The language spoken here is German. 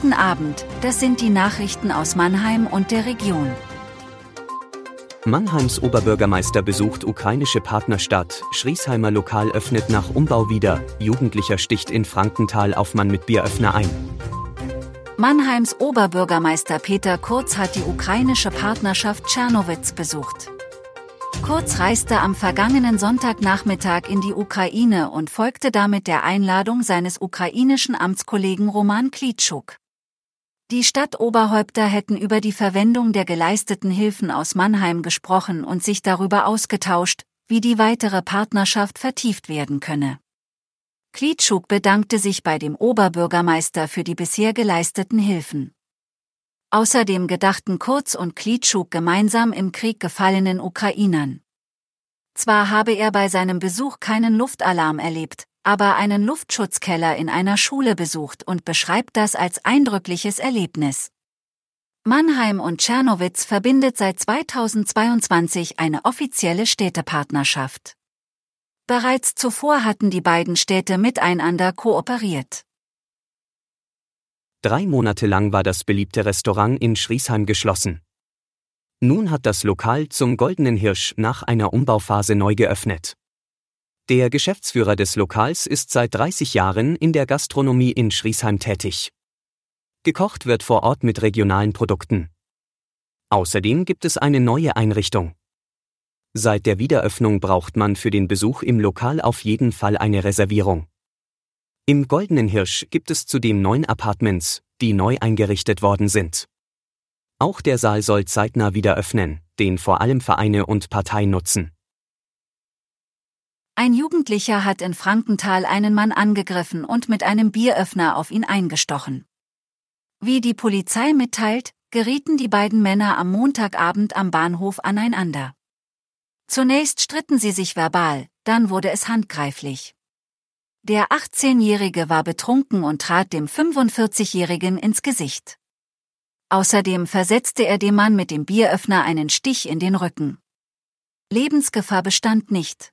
Guten Abend, das sind die Nachrichten aus Mannheim und der Region. Mannheims Oberbürgermeister besucht ukrainische Partnerstadt, Schriesheimer Lokal öffnet nach Umbau wieder, Jugendlicher sticht in Frankenthal auf Mann mit Bieröffner ein. Mannheims Oberbürgermeister Peter Kurz hat die ukrainische Partnerschaft Tschernowitz besucht. Kurz reiste am vergangenen Sonntagnachmittag in die Ukraine und folgte damit der Einladung seines ukrainischen Amtskollegen Roman Klitschuk. Die Stadtoberhäupter hätten über die Verwendung der geleisteten Hilfen aus Mannheim gesprochen und sich darüber ausgetauscht, wie die weitere Partnerschaft vertieft werden könne. Klitschuk bedankte sich bei dem Oberbürgermeister für die bisher geleisteten Hilfen. Außerdem gedachten Kurz und Klitschuk gemeinsam im Krieg gefallenen Ukrainern. Zwar habe er bei seinem Besuch keinen Luftalarm erlebt, aber einen Luftschutzkeller in einer Schule besucht und beschreibt das als eindrückliches Erlebnis. Mannheim und Tschernowitz verbindet seit 2022 eine offizielle Städtepartnerschaft. Bereits zuvor hatten die beiden Städte miteinander kooperiert. Drei Monate lang war das beliebte Restaurant in Schriesheim geschlossen. Nun hat das Lokal zum Goldenen Hirsch nach einer Umbauphase neu geöffnet. Der Geschäftsführer des Lokals ist seit 30 Jahren in der Gastronomie in Schriesheim tätig. Gekocht wird vor Ort mit regionalen Produkten. Außerdem gibt es eine neue Einrichtung. Seit der Wiederöffnung braucht man für den Besuch im Lokal auf jeden Fall eine Reservierung. Im Goldenen Hirsch gibt es zudem neun Apartments, die neu eingerichtet worden sind. Auch der Saal soll zeitnah wieder öffnen, den vor allem Vereine und Parteien nutzen. Ein Jugendlicher hat in Frankenthal einen Mann angegriffen und mit einem Bieröffner auf ihn eingestochen. Wie die Polizei mitteilt, gerieten die beiden Männer am Montagabend am Bahnhof aneinander. Zunächst stritten sie sich verbal, dann wurde es handgreiflich. Der 18-Jährige war betrunken und trat dem 45-Jährigen ins Gesicht. Außerdem versetzte er dem Mann mit dem Bieröffner einen Stich in den Rücken. Lebensgefahr bestand nicht.